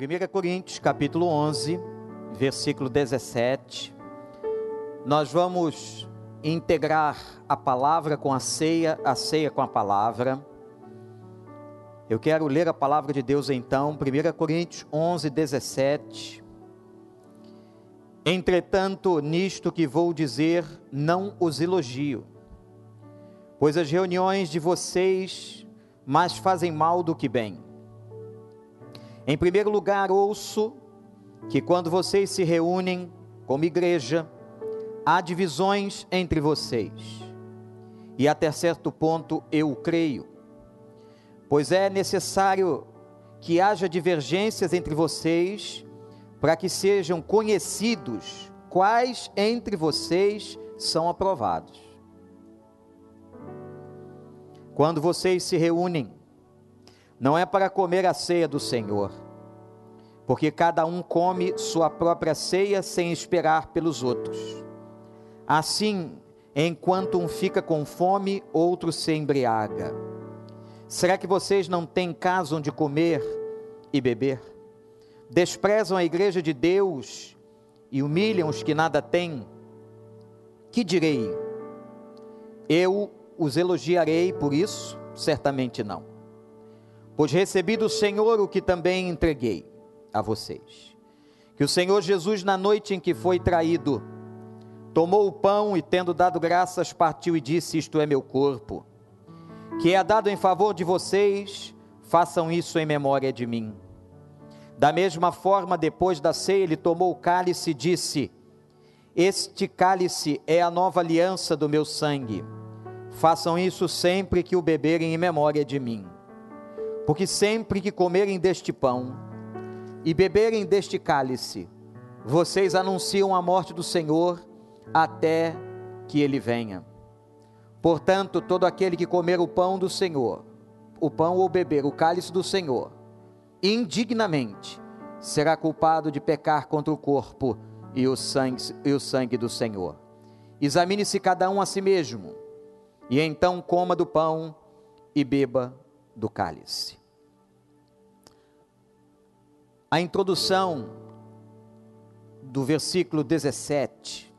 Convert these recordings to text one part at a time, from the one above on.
1 Coríntios, capítulo 11, versículo 17. Nós vamos integrar a palavra com a ceia, a ceia com a palavra. Eu quero ler a palavra de Deus então, 1 Coríntios 11, 17. Entretanto, nisto que vou dizer, não os elogio, pois as reuniões de vocês mais fazem mal do que bem. Em primeiro lugar, ouço que quando vocês se reúnem como igreja, há divisões entre vocês. E até certo ponto eu creio, pois é necessário que haja divergências entre vocês para que sejam conhecidos quais entre vocês são aprovados. Quando vocês se reúnem, não é para comer a ceia do Senhor, porque cada um come sua própria ceia sem esperar pelos outros. Assim, enquanto um fica com fome, outro se embriaga. Será que vocês não têm casa onde comer e beber? Desprezam a igreja de Deus e humilham os que nada têm? Que direi? Eu os elogiarei por isso? Certamente não pois recebi do Senhor o que também entreguei a vocês. Que o Senhor Jesus, na noite em que foi traído, tomou o pão e, tendo dado graças, partiu e disse: Isto é meu corpo, que é dado em favor de vocês, façam isso em memória de mim. Da mesma forma, depois da ceia, ele tomou o cálice e disse: Este cálice é a nova aliança do meu sangue. Façam isso sempre que o beberem em memória de mim. Porque sempre que comerem deste pão e beberem deste cálice, vocês anunciam a morte do Senhor até que ele venha. Portanto, todo aquele que comer o pão do Senhor, o pão ou beber o cálice do Senhor, indignamente, será culpado de pecar contra o corpo e o sangue, e o sangue do Senhor. Examine-se cada um a si mesmo, e então coma do pão e beba do cálice a introdução do versículo 17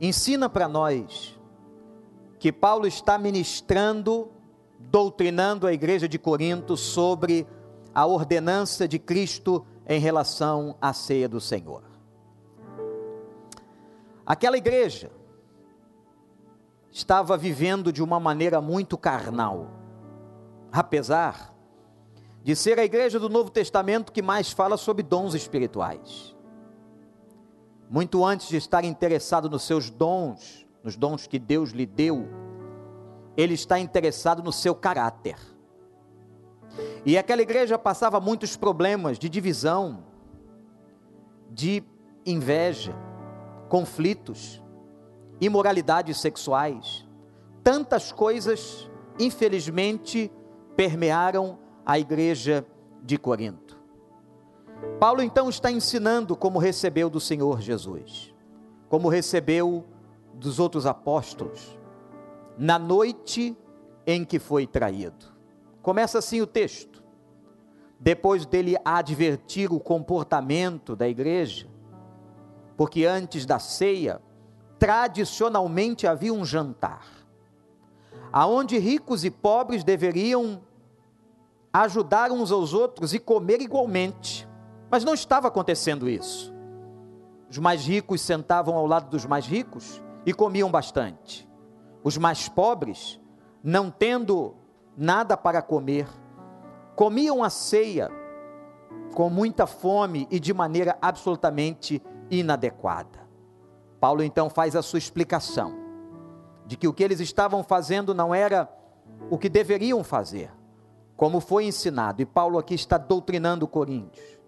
ensina para nós que Paulo está ministrando, doutrinando a igreja de Corinto sobre a ordenança de Cristo em relação à ceia do Senhor. Aquela igreja estava vivendo de uma maneira muito carnal, apesar de ser a igreja do Novo Testamento que mais fala sobre dons espirituais. Muito antes de estar interessado nos seus dons, nos dons que Deus lhe deu, ele está interessado no seu caráter. E aquela igreja passava muitos problemas de divisão, de inveja, conflitos, imoralidades sexuais. Tantas coisas, infelizmente, permearam a igreja de Corinto. Paulo então está ensinando como recebeu do Senhor Jesus, como recebeu dos outros apóstolos, na noite em que foi traído. Começa assim o texto. Depois dele advertir o comportamento da igreja, porque antes da ceia, tradicionalmente havia um jantar, aonde ricos e pobres deveriam ajudar uns aos outros e comer igualmente. Mas não estava acontecendo isso. Os mais ricos sentavam ao lado dos mais ricos e comiam bastante. Os mais pobres, não tendo nada para comer, comiam a ceia com muita fome e de maneira absolutamente inadequada. Paulo então faz a sua explicação de que o que eles estavam fazendo não era o que deveriam fazer como foi ensinado, e Paulo aqui está doutrinando Coríntios,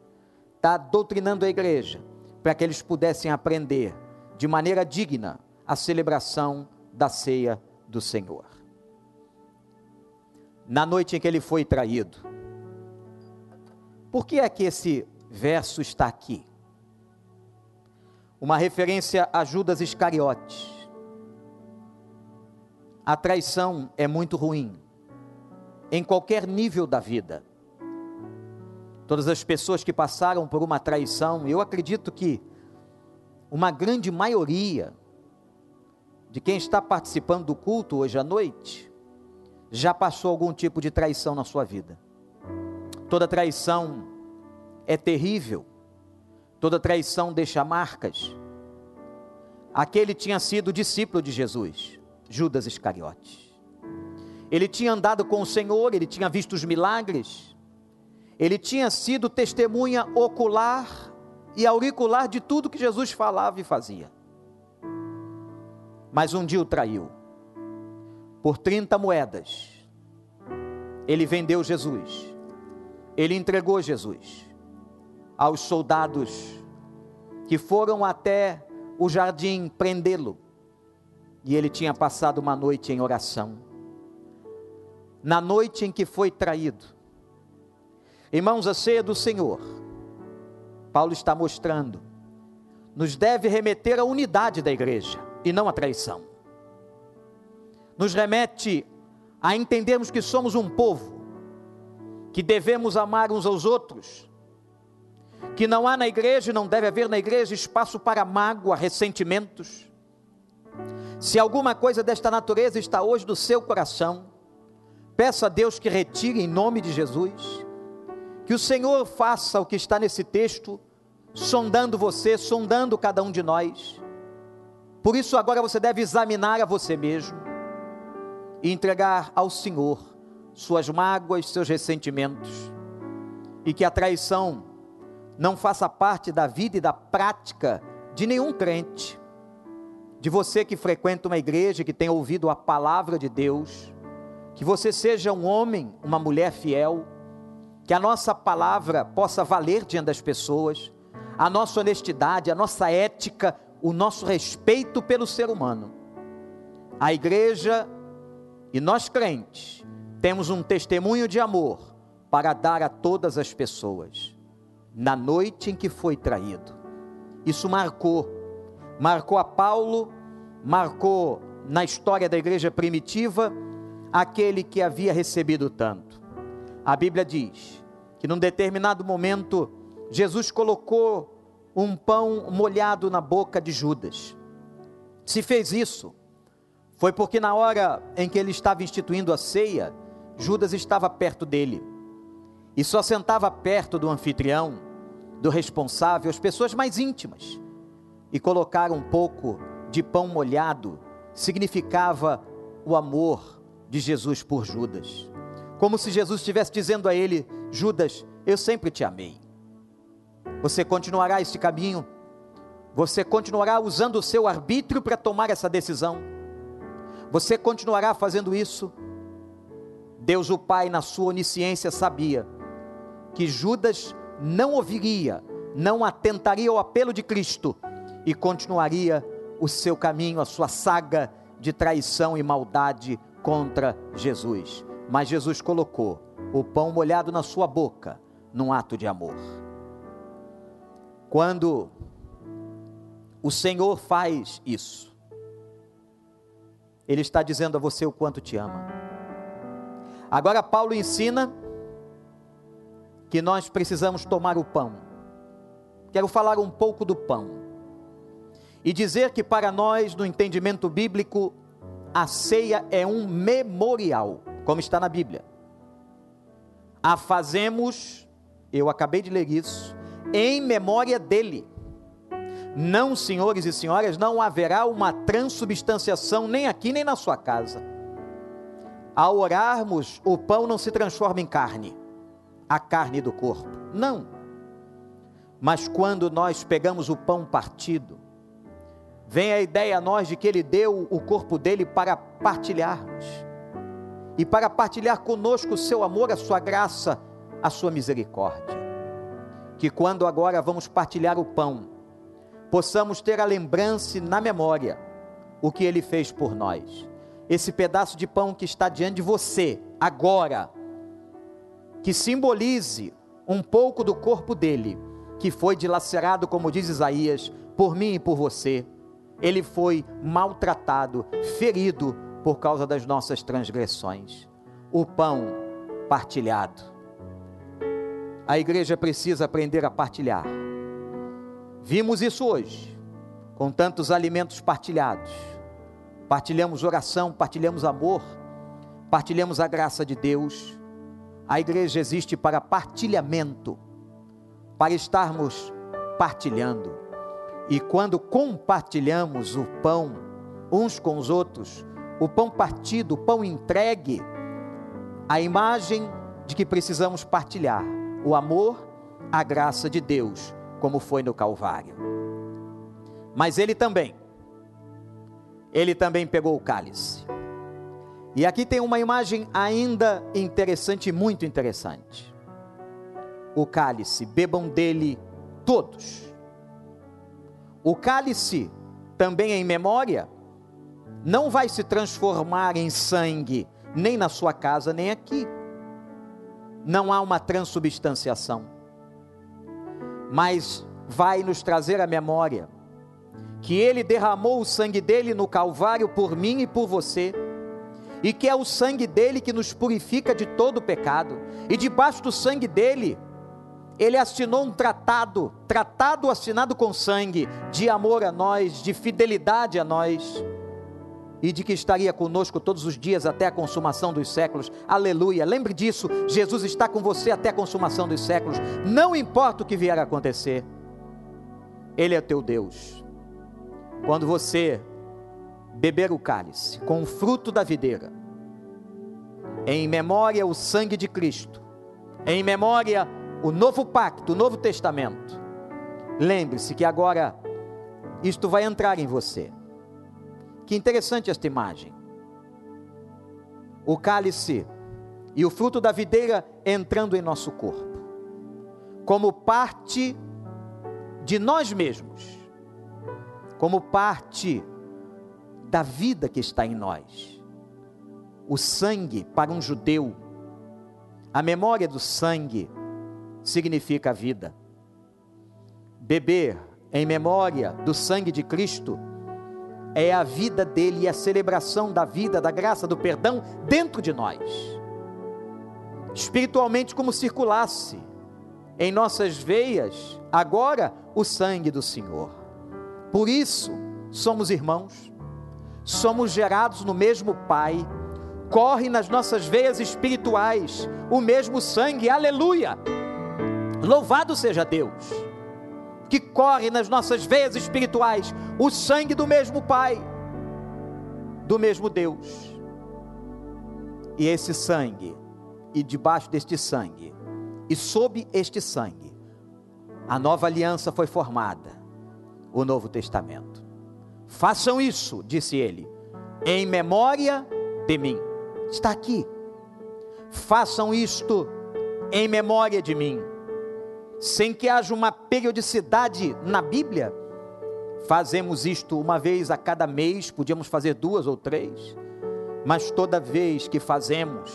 está doutrinando a igreja, para que eles pudessem aprender de maneira digna a celebração da ceia do Senhor. Na noite em que ele foi traído, por que é que esse verso está aqui? Uma referência a Judas Iscariotes. A traição é muito ruim em qualquer nível da vida. todas as pessoas que passaram por uma traição, eu acredito que uma grande maioria de quem está participando do culto hoje à noite já passou algum tipo de traição na sua vida. Toda traição é terrível, toda traição deixa marcas. Aquele tinha sido discípulo de Jesus, Judas Iscariotes. Ele tinha andado com o Senhor, ele tinha visto os milagres, ele tinha sido testemunha ocular e auricular de tudo que Jesus falava e fazia. Mas um dia o traiu. Por 30 moedas, ele vendeu Jesus. Ele entregou Jesus aos soldados que foram até o jardim prendê-lo. E ele tinha passado uma noite em oração. Na noite em que foi traído. Irmãos, a ceia do Senhor, Paulo está mostrando, nos deve remeter à unidade da igreja e não à traição. Nos remete a entendermos que somos um povo, que devemos amar uns aos outros, que não há na igreja e não deve haver na igreja espaço para mágoa, ressentimentos. Se alguma coisa desta natureza está hoje no seu coração, peça a Deus que retire em nome de Jesus, que o Senhor faça o que está nesse texto, sondando você, sondando cada um de nós. Por isso agora você deve examinar a você mesmo e entregar ao Senhor suas mágoas, seus ressentimentos, e que a traição não faça parte da vida e da prática de nenhum crente, de você que frequenta uma igreja, que tem ouvido a palavra de Deus, que você seja um homem, uma mulher fiel, que a nossa palavra possa valer diante das pessoas, a nossa honestidade, a nossa ética, o nosso respeito pelo ser humano. A igreja e nós crentes temos um testemunho de amor para dar a todas as pessoas na noite em que foi traído. Isso marcou, marcou a Paulo, marcou na história da igreja primitiva aquele que havia recebido tanto. A Bíblia diz que num determinado momento Jesus colocou um pão molhado na boca de Judas. Se fez isso, foi porque na hora em que ele estava instituindo a ceia, Judas estava perto dele e só sentava perto do anfitrião do responsável, as pessoas mais íntimas, e colocar um pouco de pão molhado significava o amor de Jesus por Judas. Como se Jesus estivesse dizendo a ele: Judas, eu sempre te amei. Você continuará este caminho? Você continuará usando o seu arbítrio para tomar essa decisão? Você continuará fazendo isso? Deus, o Pai, na sua onisciência, sabia que Judas não ouviria, não atentaria ao apelo de Cristo e continuaria o seu caminho, a sua saga de traição e maldade contra Jesus. Mas Jesus colocou o pão molhado na sua boca num ato de amor. Quando o Senhor faz isso, Ele está dizendo a você o quanto te ama. Agora, Paulo ensina que nós precisamos tomar o pão. Quero falar um pouco do pão. E dizer que para nós, no entendimento bíblico, a ceia é um memorial, como está na Bíblia. A fazemos, eu acabei de ler isso, em memória dele. Não, senhores e senhoras, não haverá uma transubstanciação nem aqui nem na sua casa. Ao orarmos, o pão não se transforma em carne a carne do corpo. Não. Mas quando nós pegamos o pão partido, vem a ideia a nós de que ele deu o corpo dele para partilharmos. E para partilhar conosco o seu amor, a sua graça, a sua misericórdia. Que quando agora vamos partilhar o pão, possamos ter a lembrança na memória o que ele fez por nós. Esse pedaço de pão que está diante de você, agora, que simbolize um pouco do corpo dele, que foi dilacerado, como diz Isaías, por mim e por você. Ele foi maltratado, ferido por causa das nossas transgressões. O pão partilhado. a igreja precisa aprender a partilhar. Vimos isso hoje, com tantos alimentos partilhados. Partilhamos oração, partilhamos amor, partilhamos a graça de Deus. A igreja existe para partilhamento, para estarmos partilhando. E quando compartilhamos o pão uns com os outros, o pão partido, o pão entregue, a imagem de que precisamos partilhar o amor, a graça de Deus, como foi no Calvário. Mas ele também, ele também pegou o cálice. E aqui tem uma imagem ainda interessante, muito interessante. O cálice, bebam dele todos. O cálice, também em memória, não vai se transformar em sangue, nem na sua casa, nem aqui. Não há uma transubstanciação mas vai nos trazer a memória que ele derramou o sangue dele no Calvário por mim e por você, e que é o sangue dele que nos purifica de todo pecado, e debaixo do sangue dele, ele assinou um tratado, tratado assinado com sangue, de amor a nós, de fidelidade a nós e de que estaria conosco todos os dias até a consumação dos séculos. Aleluia. Lembre disso, Jesus está com você até a consumação dos séculos. Não importa o que vier a acontecer. Ele é teu Deus. Quando você beber o cálice com o fruto da videira, em memória o sangue de Cristo, em memória o novo pacto, o novo testamento. Lembre-se que agora isto vai entrar em você. Que interessante esta imagem. O cálice e o fruto da videira entrando em nosso corpo, como parte de nós mesmos, como parte da vida que está em nós. O sangue para um judeu, a memória do sangue significa vida. Beber em memória do sangue de Cristo é a vida dele e a celebração da vida, da graça, do perdão dentro de nós. Espiritualmente, como circulasse em nossas veias agora o sangue do Senhor. Por isso, somos irmãos, somos gerados no mesmo Pai, corre nas nossas veias espirituais o mesmo sangue, aleluia! Louvado seja Deus! que corre nas nossas veias espirituais, o sangue do mesmo Pai, do mesmo Deus. E esse sangue, e debaixo deste sangue, e sob este sangue, a nova aliança foi formada, o Novo Testamento. Façam isso, disse ele, em memória de mim. Está aqui. Façam isto em memória de mim sem que haja uma periodicidade na Bíblia. Fazemos isto uma vez a cada mês, podíamos fazer duas ou três, mas toda vez que fazemos,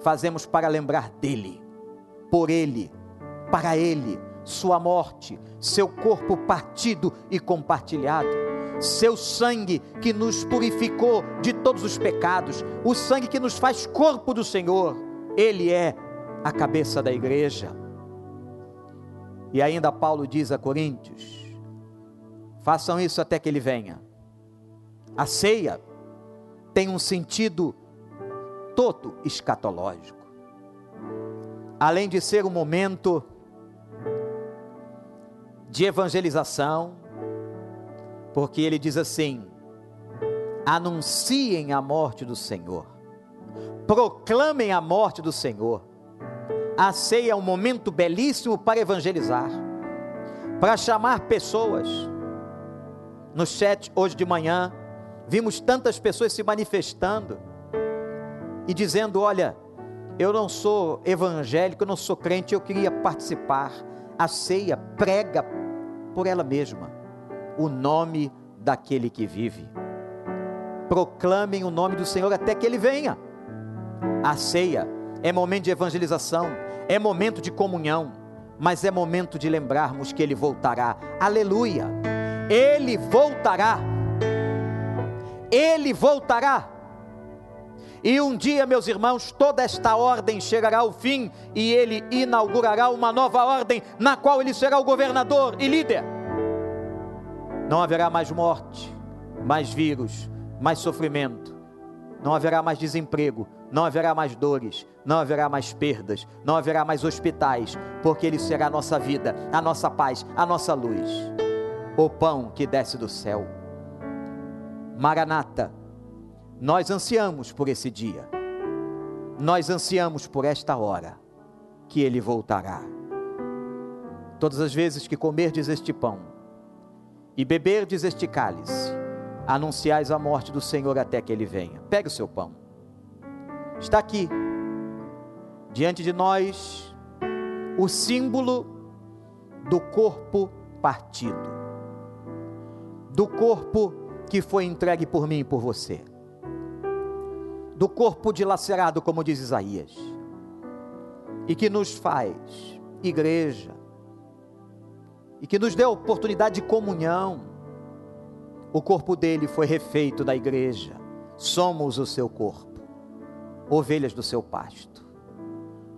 fazemos para lembrar dele, por ele, para ele, sua morte, seu corpo partido e compartilhado, seu sangue que nos purificou de todos os pecados, o sangue que nos faz corpo do Senhor, ele é a cabeça da igreja. E ainda Paulo diz a Coríntios: façam isso até que ele venha. A ceia tem um sentido todo escatológico. Além de ser um momento de evangelização, porque ele diz assim: anunciem a morte do Senhor, proclamem a morte do Senhor a ceia é um momento belíssimo para evangelizar, para chamar pessoas. No chat hoje de manhã, vimos tantas pessoas se manifestando e dizendo: Olha, eu não sou evangélico, eu não sou crente, eu queria participar. A ceia prega por ela mesma o nome daquele que vive. Proclamem o nome do Senhor até que ele venha. A ceia é momento de evangelização, é momento de comunhão, mas é momento de lembrarmos que Ele voltará. Aleluia! Ele voltará. Ele voltará. E um dia, meus irmãos, toda esta ordem chegará ao fim e ele inaugurará uma nova ordem, na qual ele será o governador e líder. Não haverá mais morte, mais vírus, mais sofrimento, não haverá mais desemprego, não haverá mais dores, não haverá mais perdas, não haverá mais hospitais, porque Ele será a nossa vida, a nossa paz, a nossa luz, o pão que desce do céu. Maranata, nós ansiamos por esse dia, nós ansiamos por esta hora que Ele voltará. Todas as vezes que comerdes este pão e beberdes este cálice, anunciais a morte do Senhor até que Ele venha. Pegue o seu pão está aqui, diante de nós, o símbolo do corpo partido, do corpo que foi entregue por mim e por você, do corpo dilacerado, como diz Isaías, e que nos faz igreja, e que nos deu oportunidade de comunhão. O corpo dele foi refeito da igreja, somos o seu corpo ovelhas do seu pasto.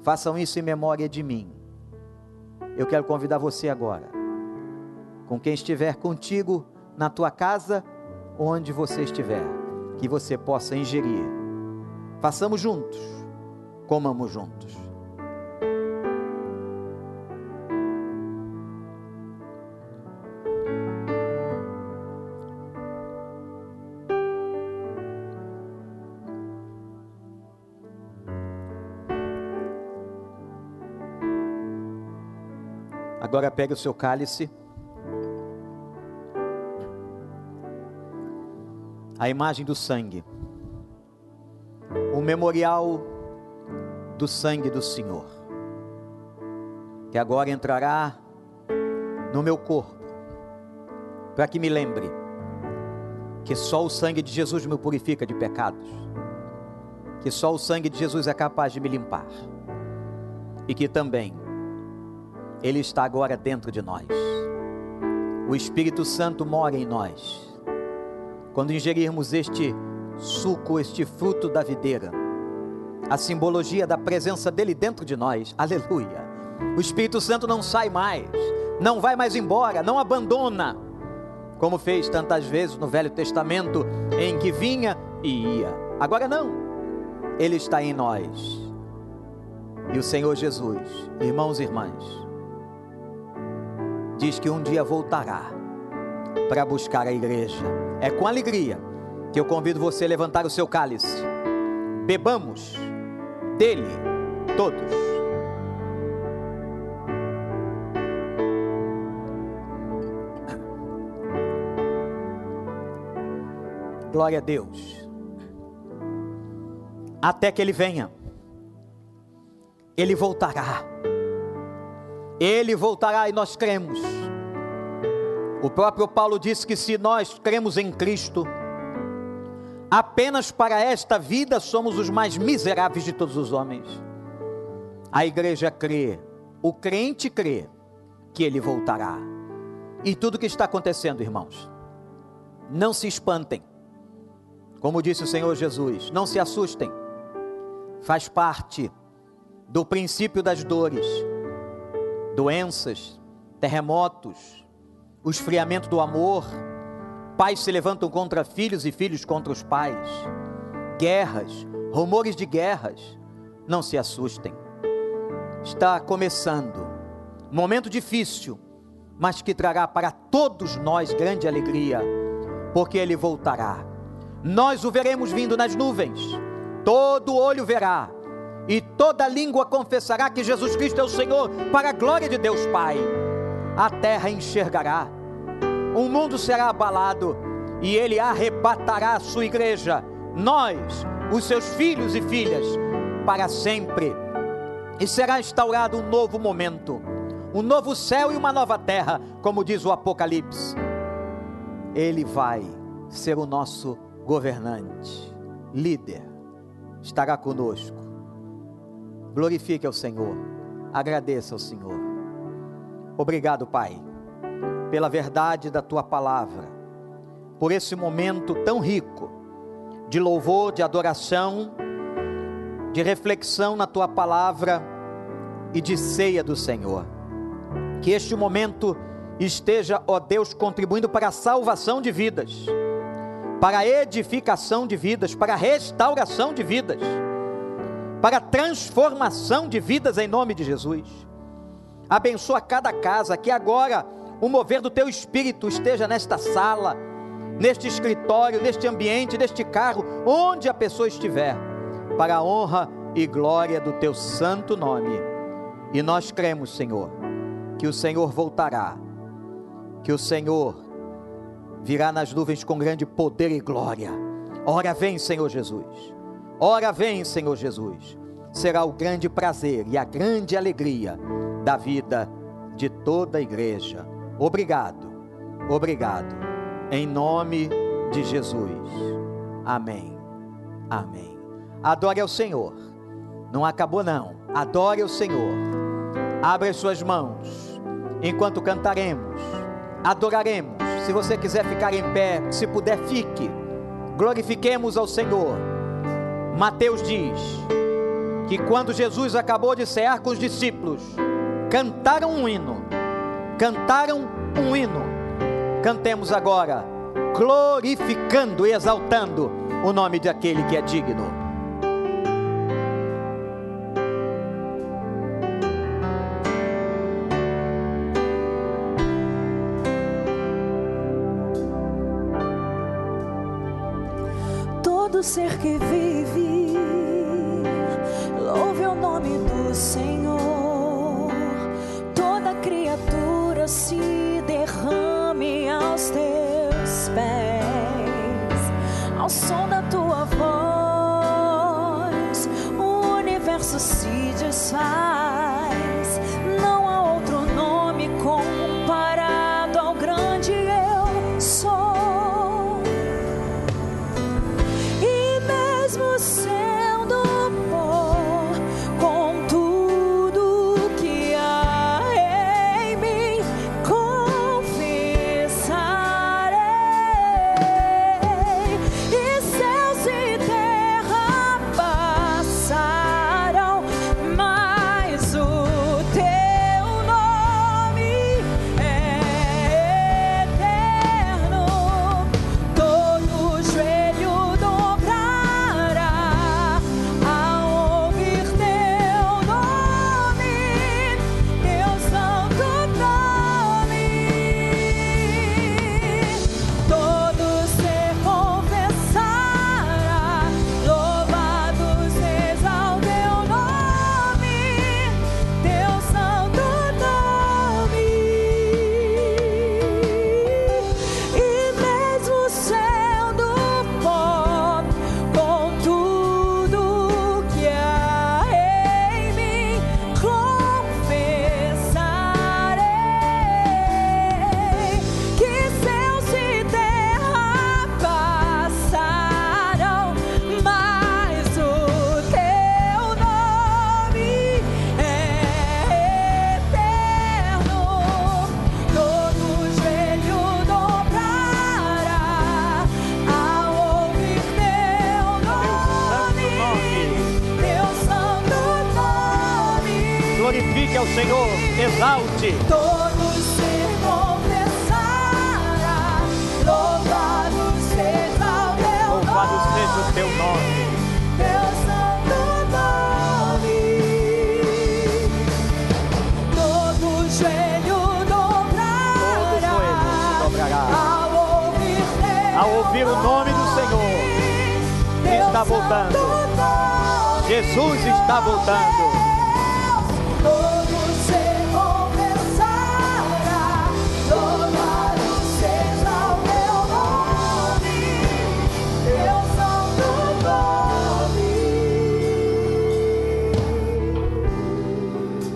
Façam isso em memória de mim. Eu quero convidar você agora, com quem estiver contigo na tua casa, onde você estiver, que você possa ingerir. Façamos juntos, comamos juntos. Agora pegue o seu cálice. A imagem do sangue. O memorial do sangue do Senhor. Que agora entrará no meu corpo. Para que me lembre que só o sangue de Jesus me purifica de pecados. Que só o sangue de Jesus é capaz de me limpar. E que também ele está agora dentro de nós. O Espírito Santo mora em nós. Quando ingerirmos este suco, este fruto da videira, a simbologia da presença dele dentro de nós, aleluia. O Espírito Santo não sai mais, não vai mais embora, não abandona, como fez tantas vezes no Velho Testamento, em que vinha e ia. Agora não, ele está em nós. E o Senhor Jesus, irmãos e irmãs, diz que um dia voltará para buscar a igreja. É com alegria que eu convido você a levantar o seu cálice. Bebamos dele todos. Glória a Deus. Até que ele venha, ele voltará ele voltará e nós cremos. O próprio Paulo disse que se nós cremos em Cristo, apenas para esta vida somos os mais miseráveis de todos os homens. A igreja crê, o crente crê que ele voltará. E tudo que está acontecendo, irmãos, não se espantem. Como disse o Senhor Jesus, não se assustem. Faz parte do princípio das dores doenças, terremotos, o esfriamento do amor, pais se levantam contra filhos e filhos contra os pais, guerras, rumores de guerras. Não se assustem. Está começando. Momento difícil, mas que trará para todos nós grande alegria, porque ele voltará. Nós o veremos vindo nas nuvens. Todo olho verá e toda língua confessará que Jesus Cristo é o Senhor, para a glória de Deus Pai. A terra enxergará, o mundo será abalado, e ele arrebatará a sua igreja, nós, os seus filhos e filhas, para sempre. E será instaurado um novo momento, um novo céu e uma nova terra, como diz o Apocalipse. Ele vai ser o nosso governante, líder, estará conosco Glorifique ao Senhor. Agradeça ao Senhor. Obrigado, Pai, pela verdade da tua palavra, por esse momento tão rico de louvor, de adoração de reflexão na tua palavra e de ceia do Senhor. Que este momento esteja, ó Deus, contribuindo para a salvação de vidas, para a edificação de vidas, para a restauração de vidas, para transformação de vidas em nome de Jesus. Abençoa cada casa, que agora o mover do teu espírito esteja nesta sala, neste escritório, neste ambiente, neste carro, onde a pessoa estiver, para a honra e glória do teu santo nome. E nós cremos, Senhor, que o Senhor voltará, que o Senhor virá nas nuvens com grande poder e glória. Ora vem, Senhor Jesus. Ora vem, Senhor Jesus. Será o grande prazer e a grande alegria da vida de toda a igreja. Obrigado, obrigado, em nome de Jesus. Amém, amém. Adore ao Senhor, não acabou não, adore ao Senhor. Abre as suas mãos enquanto cantaremos, adoraremos. Se você quiser ficar em pé, se puder, fique. Glorifiquemos ao Senhor. Mateus diz que quando Jesus acabou de cear com os discípulos, cantaram um hino. Cantaram um hino. Cantemos agora, glorificando e exaltando o nome de aquele que é digno. Se derrame aos teus pés, ao som da tua voz, o universo se desfaz.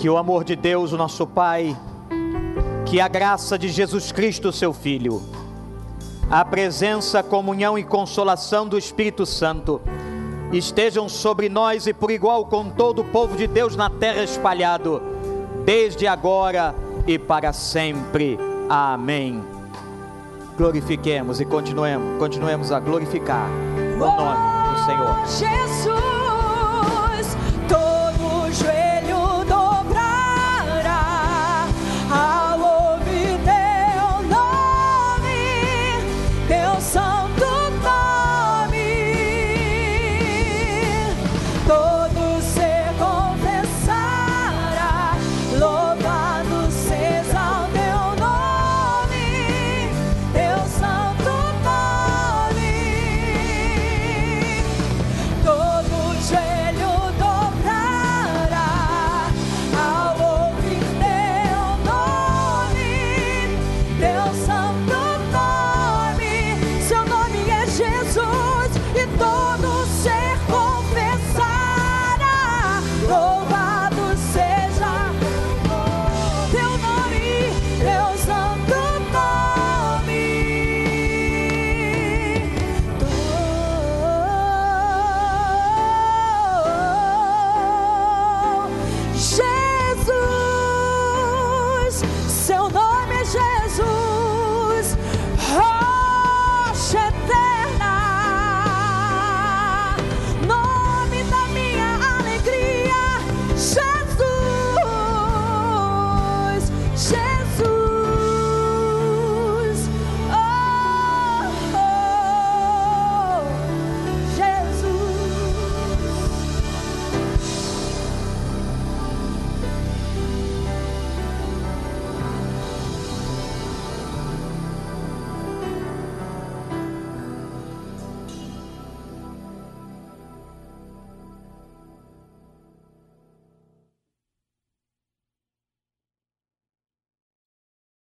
Que o amor de Deus, o nosso Pai, que a graça de Jesus Cristo, seu Filho, a presença, comunhão e consolação do Espírito Santo estejam sobre nós e por igual com todo o povo de Deus na terra espalhado, desde agora e para sempre. Amém. Glorifiquemos e continuemos, continuemos a glorificar o nome do Senhor. Jesus.